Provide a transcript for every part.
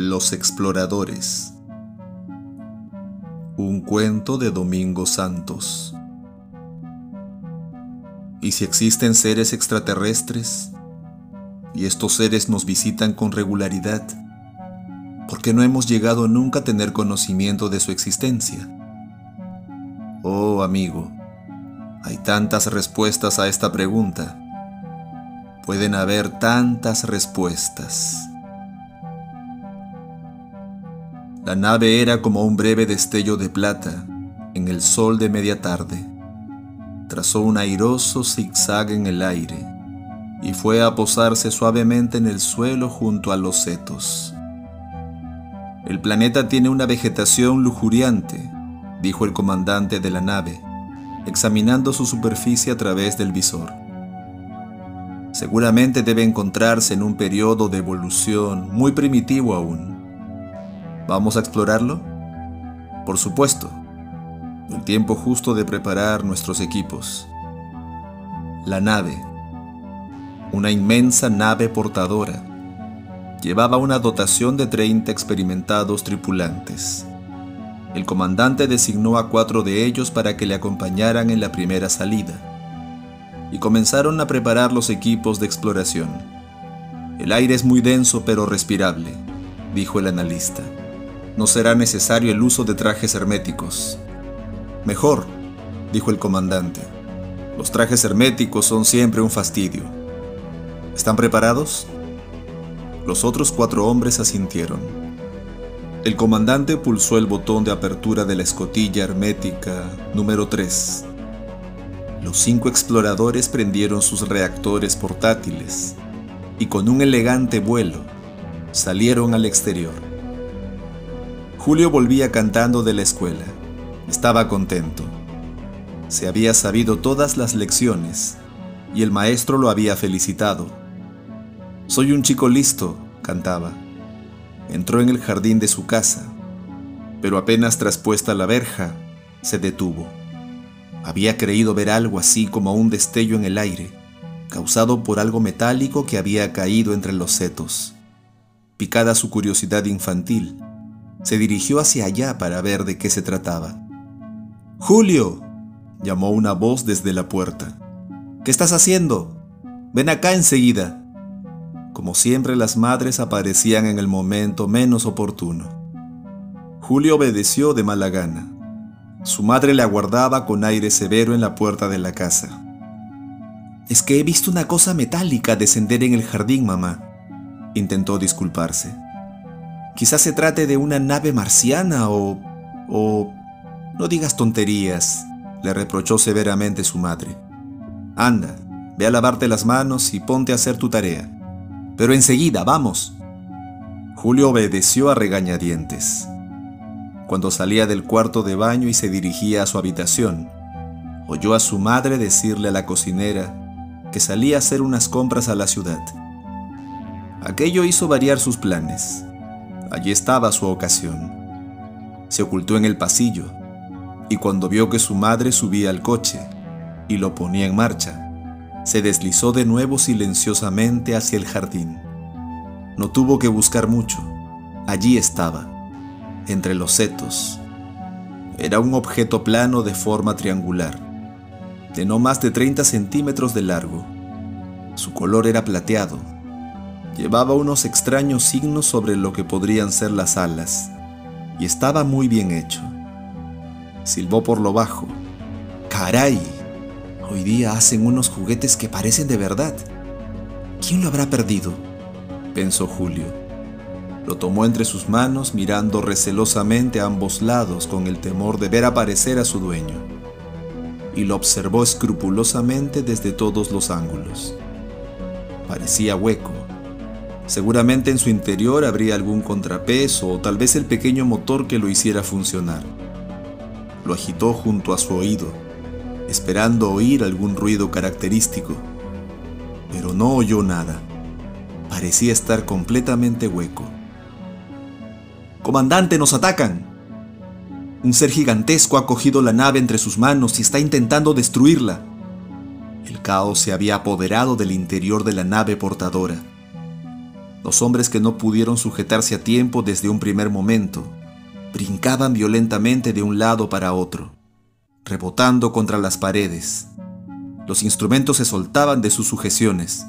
Los exploradores. Un cuento de Domingo Santos. ¿Y si existen seres extraterrestres? Y estos seres nos visitan con regularidad. ¿Por qué no hemos llegado nunca a tener conocimiento de su existencia? Oh amigo, hay tantas respuestas a esta pregunta. Pueden haber tantas respuestas. La nave era como un breve destello de plata en el sol de media tarde. Trazó un airoso zigzag en el aire y fue a posarse suavemente en el suelo junto a los setos. El planeta tiene una vegetación lujuriante, dijo el comandante de la nave, examinando su superficie a través del visor. Seguramente debe encontrarse en un periodo de evolución muy primitivo aún ¿Vamos a explorarlo? Por supuesto. El tiempo justo de preparar nuestros equipos. La nave. Una inmensa nave portadora. Llevaba una dotación de 30 experimentados tripulantes. El comandante designó a cuatro de ellos para que le acompañaran en la primera salida. Y comenzaron a preparar los equipos de exploración. El aire es muy denso pero respirable, dijo el analista no será necesario el uso de trajes herméticos. Mejor, dijo el comandante. Los trajes herméticos son siempre un fastidio. ¿Están preparados? Los otros cuatro hombres asintieron. El comandante pulsó el botón de apertura de la escotilla hermética número 3. Los cinco exploradores prendieron sus reactores portátiles y con un elegante vuelo salieron al exterior. Julio volvía cantando de la escuela. Estaba contento. Se había sabido todas las lecciones y el maestro lo había felicitado. Soy un chico listo, cantaba. Entró en el jardín de su casa, pero apenas traspuesta la verja, se detuvo. Había creído ver algo así como un destello en el aire, causado por algo metálico que había caído entre los setos. Picada su curiosidad infantil, se dirigió hacia allá para ver de qué se trataba. Julio, llamó una voz desde la puerta. ¿Qué estás haciendo? Ven acá enseguida. Como siempre las madres aparecían en el momento menos oportuno. Julio obedeció de mala gana. Su madre le aguardaba con aire severo en la puerta de la casa. Es que he visto una cosa metálica descender en el jardín, mamá. Intentó disculparse. Quizás se trate de una nave marciana o... o... No digas tonterías, le reprochó severamente su madre. Anda, ve a lavarte las manos y ponte a hacer tu tarea. Pero enseguida, vamos. Julio obedeció a regañadientes. Cuando salía del cuarto de baño y se dirigía a su habitación, oyó a su madre decirle a la cocinera que salía a hacer unas compras a la ciudad. Aquello hizo variar sus planes. Allí estaba su ocasión. Se ocultó en el pasillo y cuando vio que su madre subía al coche y lo ponía en marcha, se deslizó de nuevo silenciosamente hacia el jardín. No tuvo que buscar mucho. Allí estaba, entre los setos. Era un objeto plano de forma triangular, de no más de 30 centímetros de largo. Su color era plateado Llevaba unos extraños signos sobre lo que podrían ser las alas, y estaba muy bien hecho. Silbó por lo bajo. ¡Caray! Hoy día hacen unos juguetes que parecen de verdad. ¿Quién lo habrá perdido? pensó Julio. Lo tomó entre sus manos mirando recelosamente a ambos lados con el temor de ver aparecer a su dueño, y lo observó escrupulosamente desde todos los ángulos. Parecía hueco, Seguramente en su interior habría algún contrapeso o tal vez el pequeño motor que lo hiciera funcionar. Lo agitó junto a su oído, esperando oír algún ruido característico, pero no oyó nada. Parecía estar completamente hueco. Comandante, nos atacan. Un ser gigantesco ha cogido la nave entre sus manos y está intentando destruirla. El caos se había apoderado del interior de la nave portadora Los hombres que no pudieron sujetarse a tiempo desde un primer momento brincaban violentamente de un lado para otro, rebotando contra las paredes. Los instrumentos se soltaban de sus sujeciones,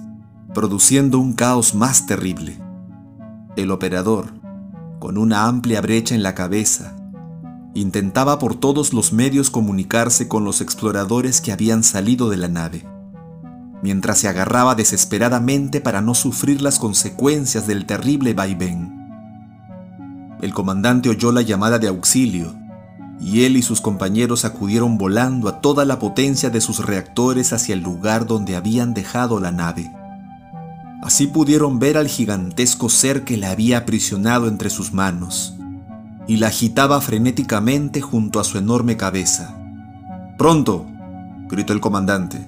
produciendo un caos más terrible. El operador, con una amplia brecha en la cabeza, intentaba por todos los medios comunicarse con los exploradores que habían salido de la nave mientras se agarraba desesperadamente para no sufrir las consecuencias del terrible vaivén. El comandante oyó la llamada de auxilio y él y sus compañeros acudieron volando a toda la potencia de sus reactores hacia el lugar donde habían dejado la nave. Así pudieron ver al gigantesco ser que la había aprisionado entre sus manos y la agitaba frenéticamente junto a su enorme cabeza. ¡Pronto! gritó el comandante.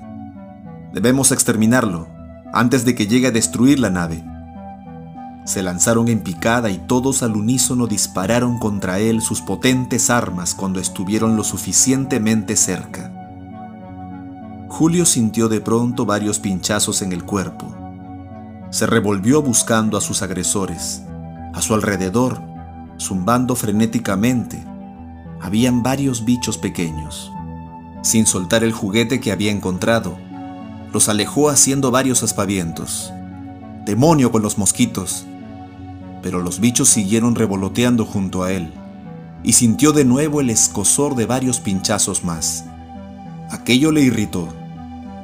Debemos exterminarlo antes de que llegue a destruir la nave. Se lanzaron en picada y todos al unísono dispararon contra él sus potentes armas cuando estuvieron lo suficientemente cerca. Julio sintió de pronto varios pinchazos en el cuerpo. Se revolvió buscando a sus agresores. A su alrededor, zumbando frenéticamente, habían varios bichos pequeños. Sin soltar el juguete que había encontrado, los alejó haciendo varios aspavientos. Demonio con los mosquitos. Pero los bichos siguieron revoloteando junto a él, y sintió de nuevo el escosor de varios pinchazos más. Aquello le irritó.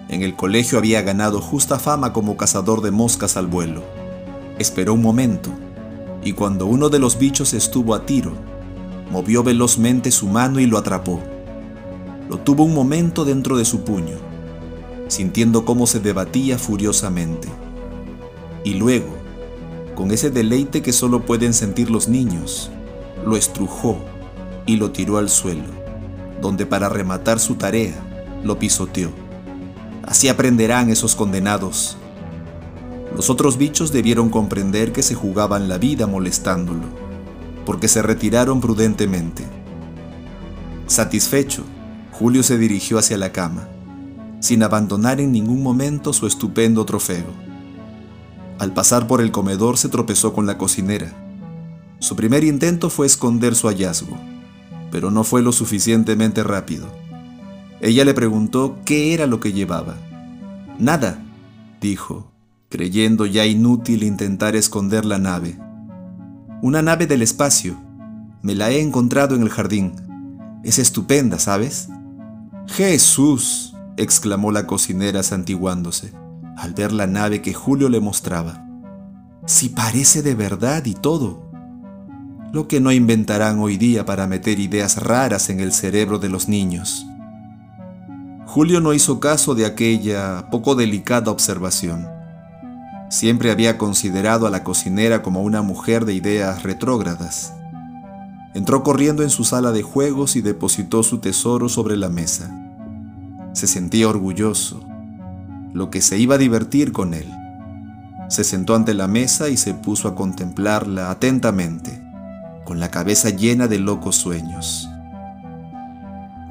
En el colegio había ganado justa fama como cazador de moscas al vuelo. Esperó un momento, y cuando uno de los bichos estuvo a tiro, movió velozmente su mano y lo atrapó. Lo tuvo un momento dentro de su puño sintiendo cómo se debatía furiosamente. Y luego, con ese deleite que solo pueden sentir los niños, lo estrujó y lo tiró al suelo, donde para rematar su tarea lo pisoteó. Así aprenderán esos condenados. Los otros bichos debieron comprender que se jugaban la vida molestándolo, porque se retiraron prudentemente. Satisfecho, Julio se dirigió hacia la cama sin abandonar en ningún momento su estupendo trofeo. Al pasar por el comedor se tropezó con la cocinera. Su primer intento fue esconder su hallazgo, pero no fue lo suficientemente rápido. Ella le preguntó qué era lo que llevaba. Nada, dijo, creyendo ya inútil intentar esconder la nave. Una nave del espacio. Me la he encontrado en el jardín. Es estupenda, ¿sabes? Jesús, exclamó la cocinera santiguándose al ver la nave que Julio le mostraba. Si parece de verdad y todo. Lo que no inventarán hoy día para meter ideas raras en el cerebro de los niños. Julio no hizo caso de aquella poco delicada observación. Siempre había considerado a la cocinera como una mujer de ideas retrógradas. Entró corriendo en su sala de juegos y depositó su tesoro sobre la mesa se sentía orgulloso, lo que se iba a divertir con él. Se sentó ante la mesa y se puso a contemplarla atentamente, con la cabeza llena de locos sueños.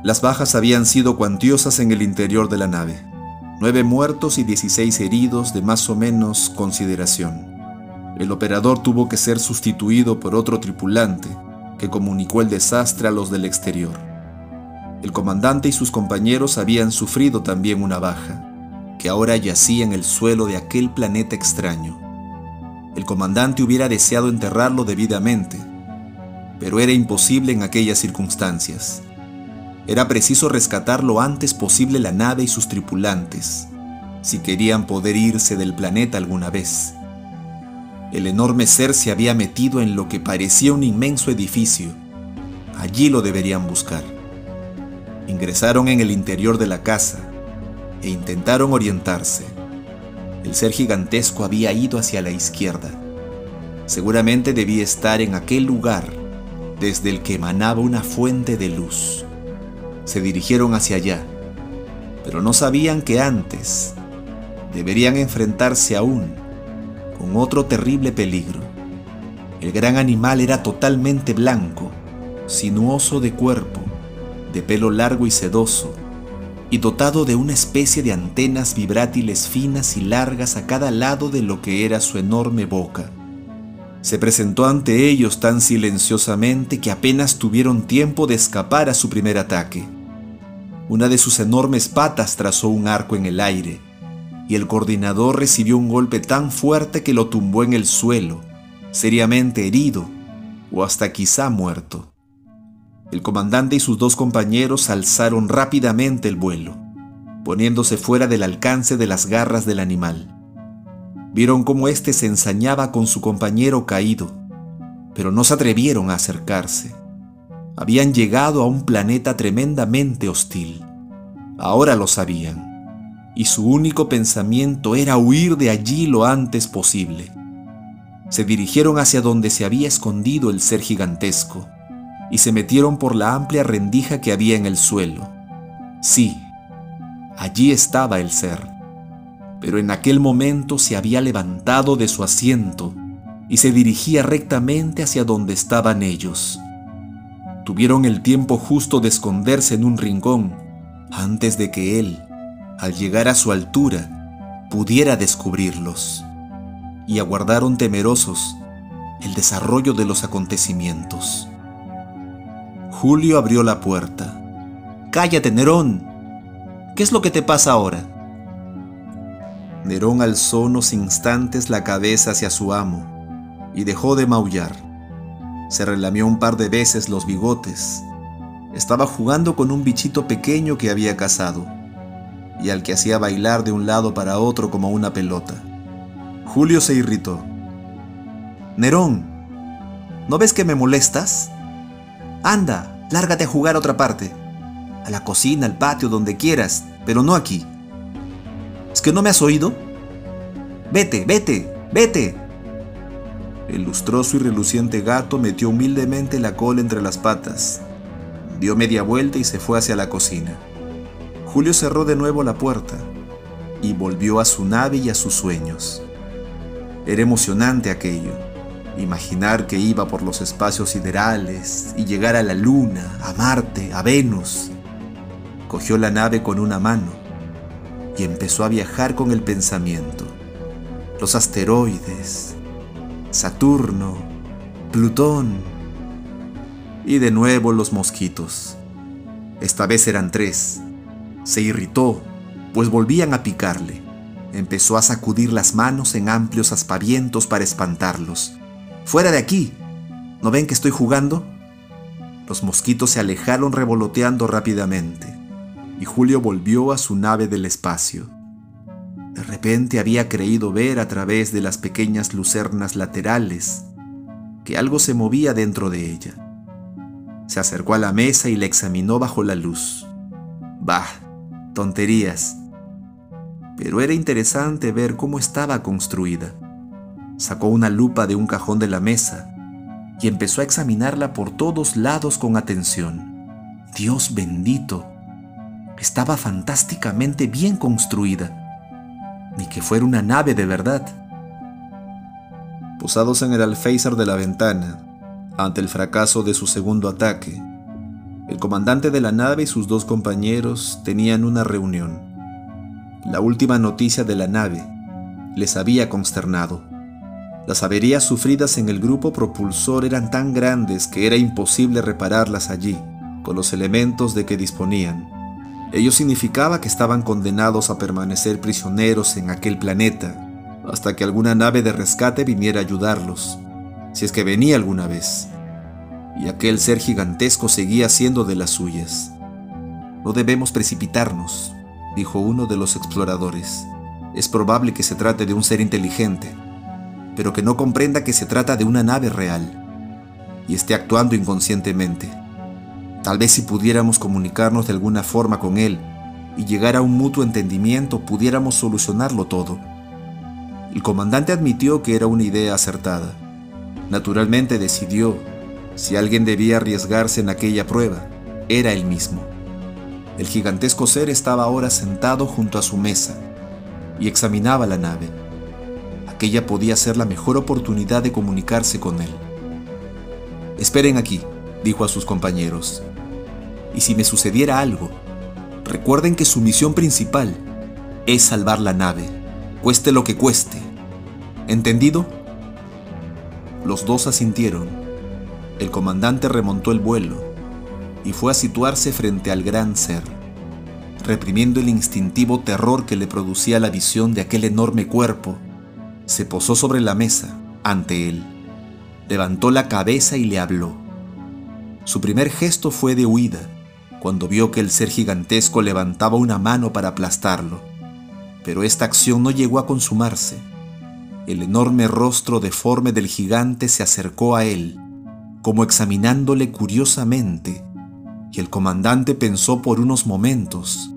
Las bajas habían sido cuantiosas en el interior de la nave, nueve muertos y dieciséis heridos de más o menos consideración. El operador tuvo que ser sustituido por otro tripulante que comunicó el desastre a los del exterior. El comandante y sus compañeros habían sufrido también una baja, que ahora yacía en el suelo de aquel planeta extraño. El comandante hubiera deseado enterrarlo debidamente, pero era imposible en aquellas circunstancias. Era preciso rescatar lo antes posible la nave y sus tripulantes, si querían poder irse del planeta alguna vez. El enorme ser se había metido en lo que parecía un inmenso edificio. Allí lo deberían buscar. Ingresaron en el interior de la casa e intentaron orientarse. El ser gigantesco había ido hacia la izquierda. Seguramente debía estar en aquel lugar desde el que emanaba una fuente de luz. Se dirigieron hacia allá, pero no sabían que antes deberían enfrentarse aún con otro terrible peligro. El gran animal era totalmente blanco, sinuoso de cuerpo, de pelo largo y sedoso, y dotado de una especie de antenas vibrátiles finas y largas a cada lado de lo que era su enorme boca. Se presentó ante ellos tan silenciosamente que apenas tuvieron tiempo de escapar a su primer ataque. Una de sus enormes patas trazó un arco en el aire, y el coordinador recibió un golpe tan fuerte que lo tumbó en el suelo, seriamente herido o hasta quizá muerto. El comandante y sus dos compañeros alzaron rápidamente el vuelo, poniéndose fuera del alcance de las garras del animal. Vieron cómo éste se ensañaba con su compañero caído, pero no se atrevieron a acercarse habían llegado a un planeta tremendamente hostil. Ahora lo sabían, y su único pensamiento era huir de allí lo antes posible. Se dirigieron hacia donde se había escondido el ser gigantesco, y se metieron por la amplia rendija que había en el suelo. Sí, allí estaba el ser, pero en aquel momento se había levantado de su asiento y se dirigía rectamente hacia donde estaban ellos tuvieron el tiempo justo de esconderse en un rincón antes de que él, al llegar a su altura, pudiera descubrirlos, y aguardaron temerosos el desarrollo de los acontecimientos. Julio abrió la puerta. Cállate, Nerón. ¿Qué es lo que te pasa ahora? Nerón alzó unos instantes la cabeza hacia su amo y dejó de maullar. Se relamió un par de veces los bigotes. Estaba jugando con un bichito pequeño que había cazado y al que hacía bailar de un lado para otro como una pelota. Julio se irritó. Nerón, ¿no ves que me molestas? Anda, lárgate a jugar a otra parte. A la cocina, al patio, donde quieras, pero no aquí. ¿Es que no me has oído? Vete, vete, vete. El lustroso y reluciente gato metió humildemente la cola entre las patas, dio media vuelta y se fue hacia la cocina. Julio cerró de nuevo la puerta y volvió a su nave y a sus sueños. Era emocionante aquello, imaginar que iba por los espacios siderales y llegar a la Luna, a Marte, a Venus. Cogió la nave con una mano y empezó a viajar con el pensamiento. Los asteroides, Saturno, Plutón y de nuevo los mosquitos. Esta vez eran tres. Se irritó, pues volvían a picarle. Empezó a sacudir las manos en amplios aspavientos para espantarlos. ¡Fuera de aquí! ¿No ven que estoy jugando? Los mosquitos se alejaron revoloteando rápidamente, y Julio volvió a su nave del espacio. De repente había creído ver a través de las pequeñas lucernas laterales que algo se movía dentro de ella. Se acercó a la mesa y la examinó bajo la luz. Bah, tonterías. Pero era interesante ver cómo estaba construida. Sacó una lupa de un cajón de la mesa y empezó a examinarla por todos lados con atención. Dios bendito, estaba fantásticamente bien construida ni que fuera una nave de verdad. Posados en el alféizar de la ventana, ante el fracaso de su segundo ataque, el comandante de la nave y sus dos compañeros tenían una reunión. La última noticia de la nave les había consternado. Las averías sufridas en el grupo propulsor eran tan grandes que era imposible repararlas allí, con los elementos de que disponían. Ello significaba que estaban condenados a permanecer prisioneros en aquel planeta hasta que alguna nave de rescate viniera a ayudarlos, si es que venía alguna vez. Y aquel ser gigantesco seguía siendo de las suyas. No debemos precipitarnos, dijo uno de los exploradores. Es probable que se trate de un ser inteligente, pero que no comprenda que se trata de una nave real y esté actuando inconscientemente. Tal vez si pudiéramos comunicarnos de alguna forma con él y llegar a un mutuo entendimiento, pudiéramos solucionarlo todo. El comandante admitió que era una idea acertada. Naturalmente decidió, si alguien debía arriesgarse en aquella prueba, era él mismo. El gigantesco ser estaba ahora sentado junto a su mesa y examinaba la nave. Aquella podía ser la mejor oportunidad de comunicarse con él. Esperen aquí, dijo a sus compañeros y si me sucediera algo, recuerden que su misión principal es salvar la nave, cueste lo que cueste. ¿Entendido? Los dos asintieron. El comandante remontó el vuelo y fue a situarse frente al gran ser, reprimiendo el instintivo terror que le producía la visión de aquel enorme cuerpo. Se posó sobre la mesa ante él, levantó la cabeza y le habló. Su primer gesto fue de huida, cuando vio que el ser gigantesco levantaba una mano para aplastarlo. Pero esta acción no llegó a consumarse. El enorme rostro deforme del gigante se acercó a él, como examinándole curiosamente, y el comandante pensó por unos momentos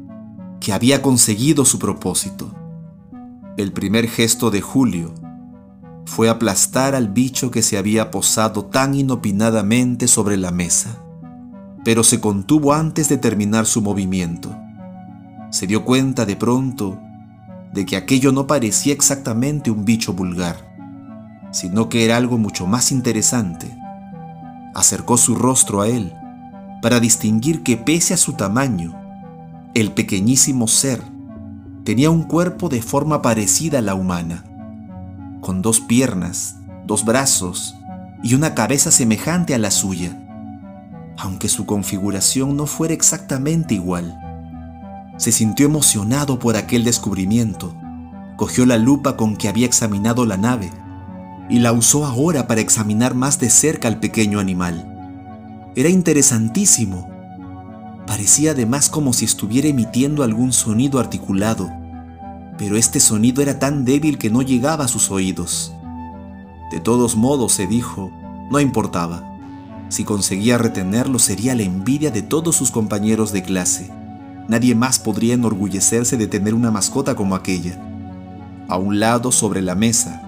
que había conseguido su propósito. El primer gesto de Julio fue aplastar al bicho que se había posado tan inopinadamente sobre la mesa pero se contuvo antes de terminar su movimiento. Se dio cuenta de pronto de que aquello no parecía exactamente un bicho vulgar, sino que era algo mucho más interesante. Acercó su rostro a él para distinguir que pese a su tamaño, el pequeñísimo ser tenía un cuerpo de forma parecida a la humana, con dos piernas, dos brazos y una cabeza semejante a la suya aunque su configuración no fuera exactamente igual. Se sintió emocionado por aquel descubrimiento, cogió la lupa con que había examinado la nave y la usó ahora para examinar más de cerca al pequeño animal. Era interesantísimo. Parecía además como si estuviera emitiendo algún sonido articulado, pero este sonido era tan débil que no llegaba a sus oídos. De todos modos, se dijo, no importaba. Si conseguía retenerlo sería la envidia de todos sus compañeros de clase. Nadie más podría enorgullecerse de tener una mascota como aquella. A un lado, sobre la mesa,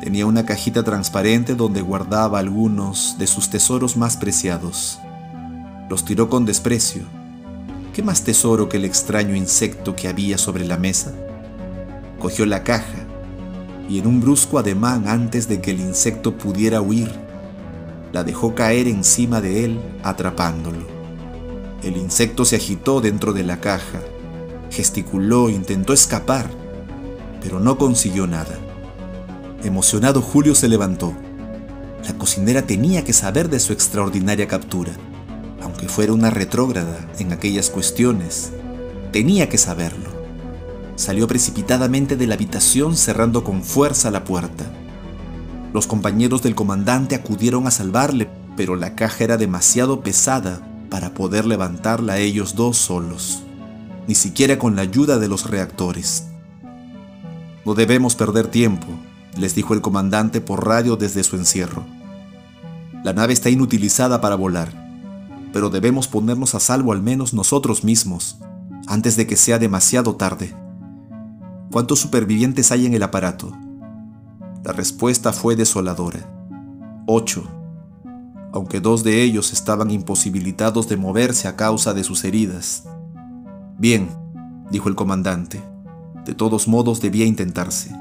tenía una cajita transparente donde guardaba algunos de sus tesoros más preciados. Los tiró con desprecio. ¿Qué más tesoro que el extraño insecto que había sobre la mesa? Cogió la caja y en un brusco ademán antes de que el insecto pudiera huir, la dejó caer encima de él, atrapándolo. El insecto se agitó dentro de la caja, gesticuló, intentó escapar, pero no consiguió nada. Emocionado, Julio se levantó. La cocinera tenía que saber de su extraordinaria captura, aunque fuera una retrógrada en aquellas cuestiones. Tenía que saberlo. Salió precipitadamente de la habitación cerrando con fuerza la puerta. Los compañeros del comandante acudieron a salvarle, pero la caja era demasiado pesada para poder levantarla ellos dos solos, ni siquiera con la ayuda de los reactores. No debemos perder tiempo, les dijo el comandante por radio desde su encierro. La nave está inutilizada para volar, pero debemos ponernos a salvo al menos nosotros mismos, antes de que sea demasiado tarde. ¿Cuántos supervivientes hay en el aparato? La respuesta fue desoladora. Ocho. Aunque dos de ellos estaban imposibilitados de moverse a causa de sus heridas. Bien, dijo el comandante. De todos modos debía intentarse.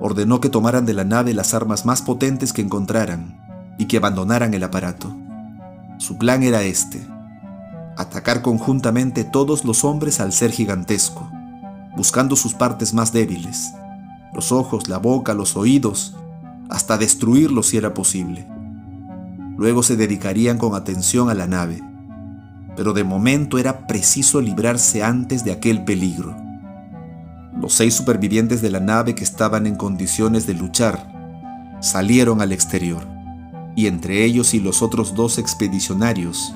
Ordenó que tomaran de la nave las armas más potentes que encontraran y que abandonaran el aparato. Su plan era este. Atacar conjuntamente todos los hombres al ser gigantesco, buscando sus partes más débiles los ojos, la boca, los oídos, hasta destruirlos si era posible. Luego se dedicarían con atención a la nave, pero de momento era preciso librarse antes de aquel peligro. Los seis supervivientes de la nave que estaban en condiciones de luchar salieron al exterior, y entre ellos y los otros dos expedicionarios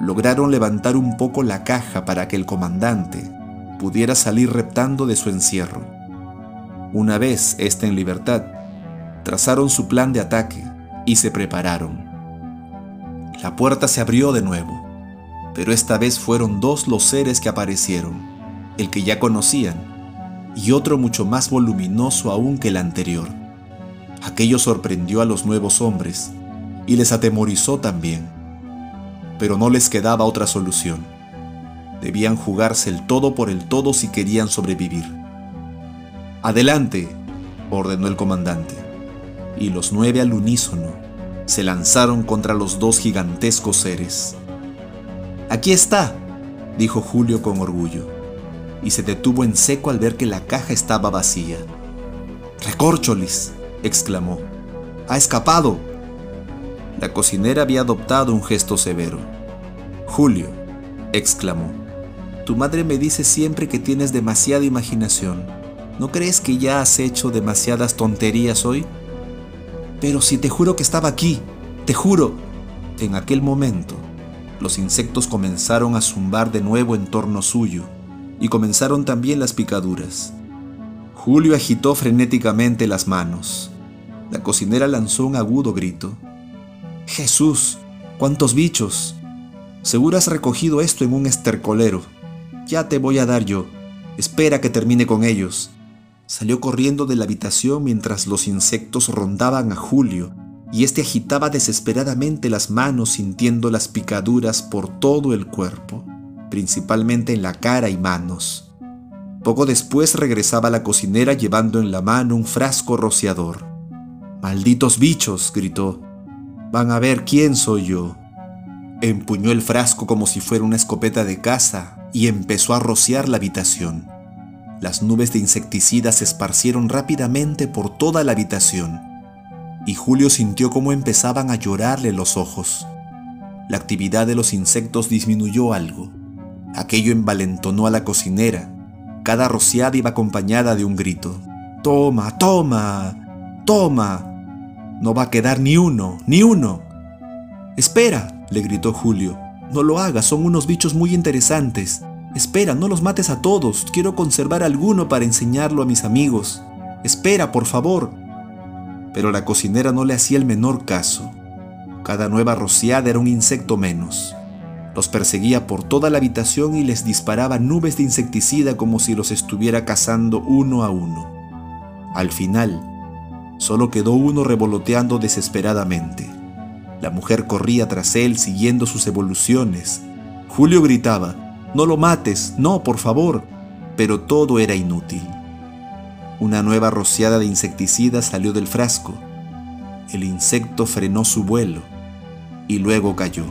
lograron levantar un poco la caja para que el comandante pudiera salir reptando de su encierro. Una vez ésta en libertad, trazaron su plan de ataque y se prepararon. La puerta se abrió de nuevo, pero esta vez fueron dos los seres que aparecieron, el que ya conocían y otro mucho más voluminoso aún que el anterior. Aquello sorprendió a los nuevos hombres y les atemorizó también, pero no les quedaba otra solución. Debían jugarse el todo por el todo si querían sobrevivir. Adelante, ordenó el comandante, y los nueve al unísono se lanzaron contra los dos gigantescos seres. Aquí está, dijo Julio con orgullo, y se detuvo en seco al ver que la caja estaba vacía. Recórcholis, exclamó. ha escapado. La cocinera había adoptado un gesto severo. Julio, exclamó, tu madre me dice siempre que tienes demasiada imaginación. ¿No crees que ya has hecho demasiadas tonterías hoy? Pero si te juro que estaba aquí, te juro. En aquel momento, los insectos comenzaron a zumbar de nuevo en torno suyo y comenzaron también las picaduras. Julio agitó frenéticamente las manos. La cocinera lanzó un agudo grito. Jesús, cuántos bichos. Seguro has recogido esto en un estercolero. Ya te voy a dar yo. Espera que termine con ellos. Salió corriendo de la habitación mientras los insectos rondaban a Julio y éste agitaba desesperadamente las manos sintiendo las picaduras por todo el cuerpo, principalmente en la cara y manos. Poco después regresaba la cocinera llevando en la mano un frasco rociador. Malditos bichos, gritó. Van a ver quién soy yo. Empuñó el frasco como si fuera una escopeta de caza y empezó a rociar la habitación. Las nubes de insecticidas se esparcieron rápidamente por toda la habitación y Julio sintió cómo empezaban a llorarle los ojos. La actividad de los insectos disminuyó algo. Aquello envalentonó a la cocinera. Cada rociada iba acompañada de un grito. Toma, toma, toma. No va a quedar ni uno, ni uno. Espera, le gritó Julio. No lo hagas, son unos bichos muy interesantes. Espera, no los mates a todos. Quiero conservar alguno para enseñarlo a mis amigos. Espera, por favor pero la cocinera no le hacía el menor caso. Cada nueva rociada era un insecto menos. Los perseguía por toda la habitación y les disparaba nubes de insecticida como si los estuviera cazando uno a uno. Al final, solo quedó uno revoloteando desesperadamente. La mujer corría tras él siguiendo sus evoluciones. Julio gritaba, No lo mates, no, por favor, pero todo era inútil. Una nueva rociada de insecticida salió del frasco. El insecto frenó su vuelo y luego cayó.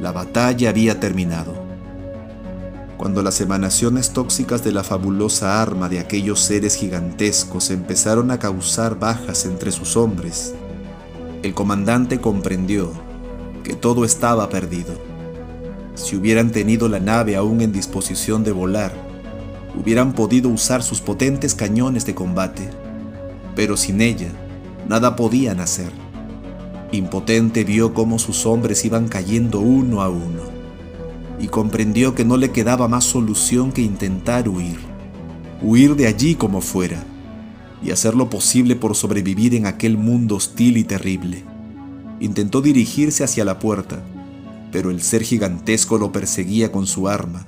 La batalla había terminado. Cuando las emanaciones tóxicas de la fabulosa arma de aquellos seres gigantescos empezaron a causar bajas entre sus hombres, el comandante comprendió que todo estaba perdido. Si hubieran tenido la nave aún en disposición de volar, hubieran podido usar sus potentes cañones de combate, pero sin ella nada podían hacer. Impotente vio cómo sus hombres iban cayendo uno a uno y comprendió que no le quedaba más solución que intentar huir, huir de allí como fuera y hacer lo posible por sobrevivir en aquel mundo hostil y terrible. Intentó dirigirse hacia la puerta, pero el ser gigantesco lo perseguía con su arma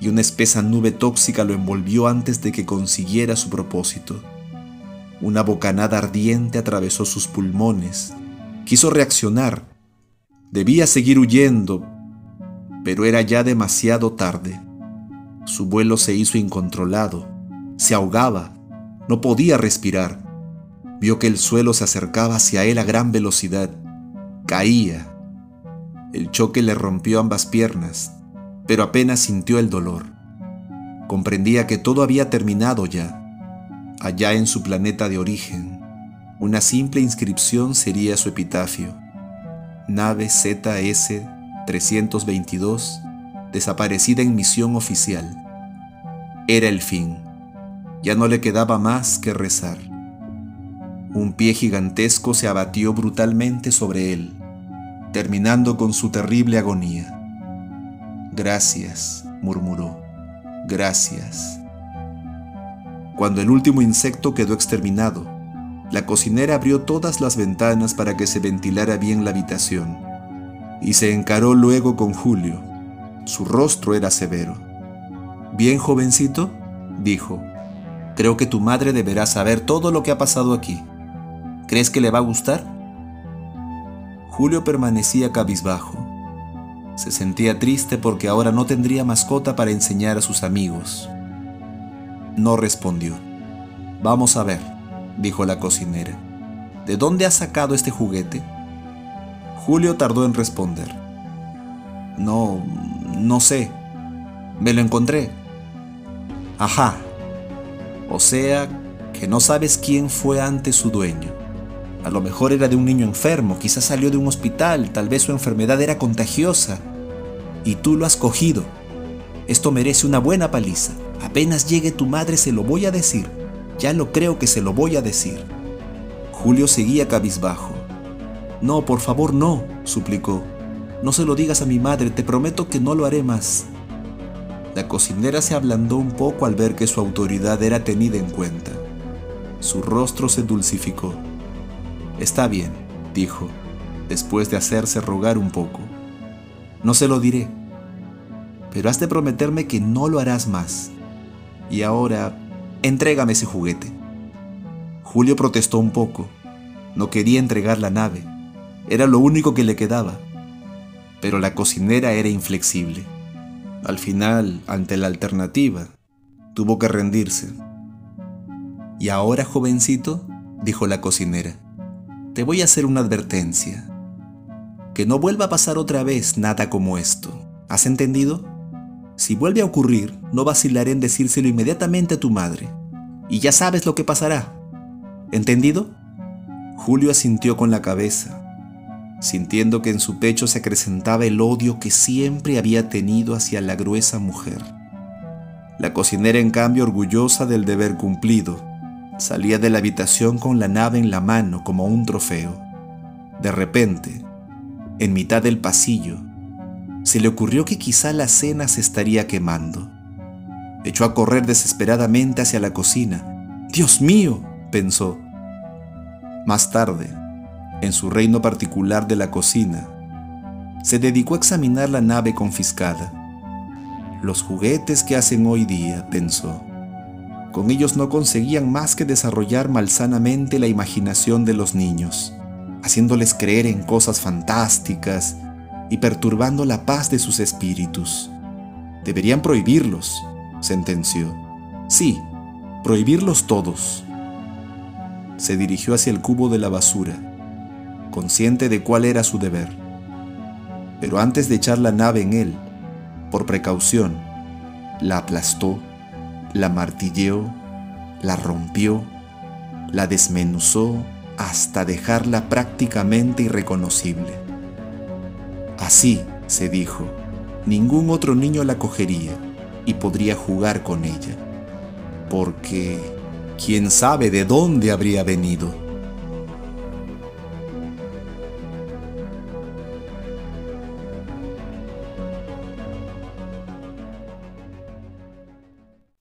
y una espesa nube tóxica lo envolvió antes de que consiguiera su propósito. Una bocanada ardiente atravesó sus pulmones. Quiso reaccionar. Debía seguir huyendo, pero era ya demasiado tarde. Su vuelo se hizo incontrolado. Se ahogaba. No podía respirar. Vio que el suelo se acercaba hacia él a gran velocidad. Caía. El choque le rompió ambas piernas pero apenas sintió el dolor. Comprendía que todo había terminado ya. Allá en su planeta de origen, una simple inscripción sería su epitafio. Nave ZS-322, desaparecida en misión oficial. Era el fin. Ya no le quedaba más que rezar. Un pie gigantesco se abatió brutalmente sobre él, terminando con su terrible agonía. Gracias, murmuró. Gracias. Cuando el último insecto quedó exterminado, la cocinera abrió todas las ventanas para que se ventilara bien la habitación y se encaró luego con Julio. Su rostro era severo. Bien, jovencito, dijo, creo que tu madre deberá saber todo lo que ha pasado aquí. ¿Crees que le va a gustar? Julio permanecía cabizbajo. Se sentía triste porque ahora no tendría mascota para enseñar a sus amigos. No respondió. Vamos a ver, dijo la cocinera. ¿De dónde has sacado este juguete? Julio tardó en responder. No, no sé. Me lo encontré. Ajá. O sea, que no sabes quién fue antes su dueño. A lo mejor era de un niño enfermo, quizás salió de un hospital, tal vez su enfermedad era contagiosa. Y tú lo has cogido. Esto merece una buena paliza. Apenas llegue tu madre se lo voy a decir. Ya lo creo que se lo voy a decir. Julio seguía cabizbajo. No, por favor, no, suplicó. No se lo digas a mi madre, te prometo que no lo haré más. La cocinera se ablandó un poco al ver que su autoridad era tenida en cuenta. Su rostro se dulcificó. Está bien, dijo, después de hacerse rogar un poco. No se lo diré, pero has de prometerme que no lo harás más. Y ahora, entrégame ese juguete. Julio protestó un poco. No quería entregar la nave. Era lo único que le quedaba. Pero la cocinera era inflexible. Al final, ante la alternativa, tuvo que rendirse. Y ahora, jovencito, dijo la cocinera, te voy a hacer una advertencia. Que no vuelva a pasar otra vez nada como esto. ¿Has entendido? Si vuelve a ocurrir, no vacilaré en decírselo inmediatamente a tu madre. Y ya sabes lo que pasará. ¿Entendido? Julio asintió con la cabeza, sintiendo que en su pecho se acrecentaba el odio que siempre había tenido hacia la gruesa mujer. La cocinera, en cambio, orgullosa del deber cumplido, salía de la habitación con la nave en la mano como un trofeo. De repente, en mitad del pasillo, se le ocurrió que quizá la cena se estaría quemando. Echó a correr desesperadamente hacia la cocina. Dios mío, pensó. Más tarde, en su reino particular de la cocina, se dedicó a examinar la nave confiscada. Los juguetes que hacen hoy día, pensó. Con ellos no conseguían más que desarrollar malsanamente la imaginación de los niños, haciéndoles creer en cosas fantásticas y perturbando la paz de sus espíritus. Deberían prohibirlos, sentenció. Sí, prohibirlos todos. Se dirigió hacia el cubo de la basura, consciente de cuál era su deber. Pero antes de echar la nave en él, por precaución, la aplastó, la martilleó, la rompió, la desmenuzó hasta dejarla prácticamente irreconocible. Así, se dijo, ningún otro niño la cogería y podría jugar con ella, porque quién sabe de dónde habría venido.